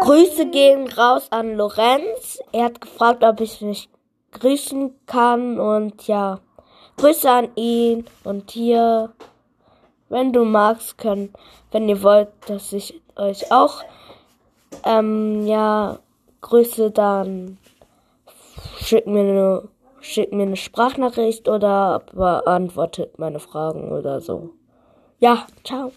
Grüße gehen raus an Lorenz. Er hat gefragt, ob ich mich grüßen kann und ja, Grüße an ihn und hier, wenn du magst, können, wenn ihr wollt, dass ich euch auch ähm, ja grüße, dann schickt mir eine schickt mir eine Sprachnachricht oder beantwortet meine Fragen oder so. Ja, ciao.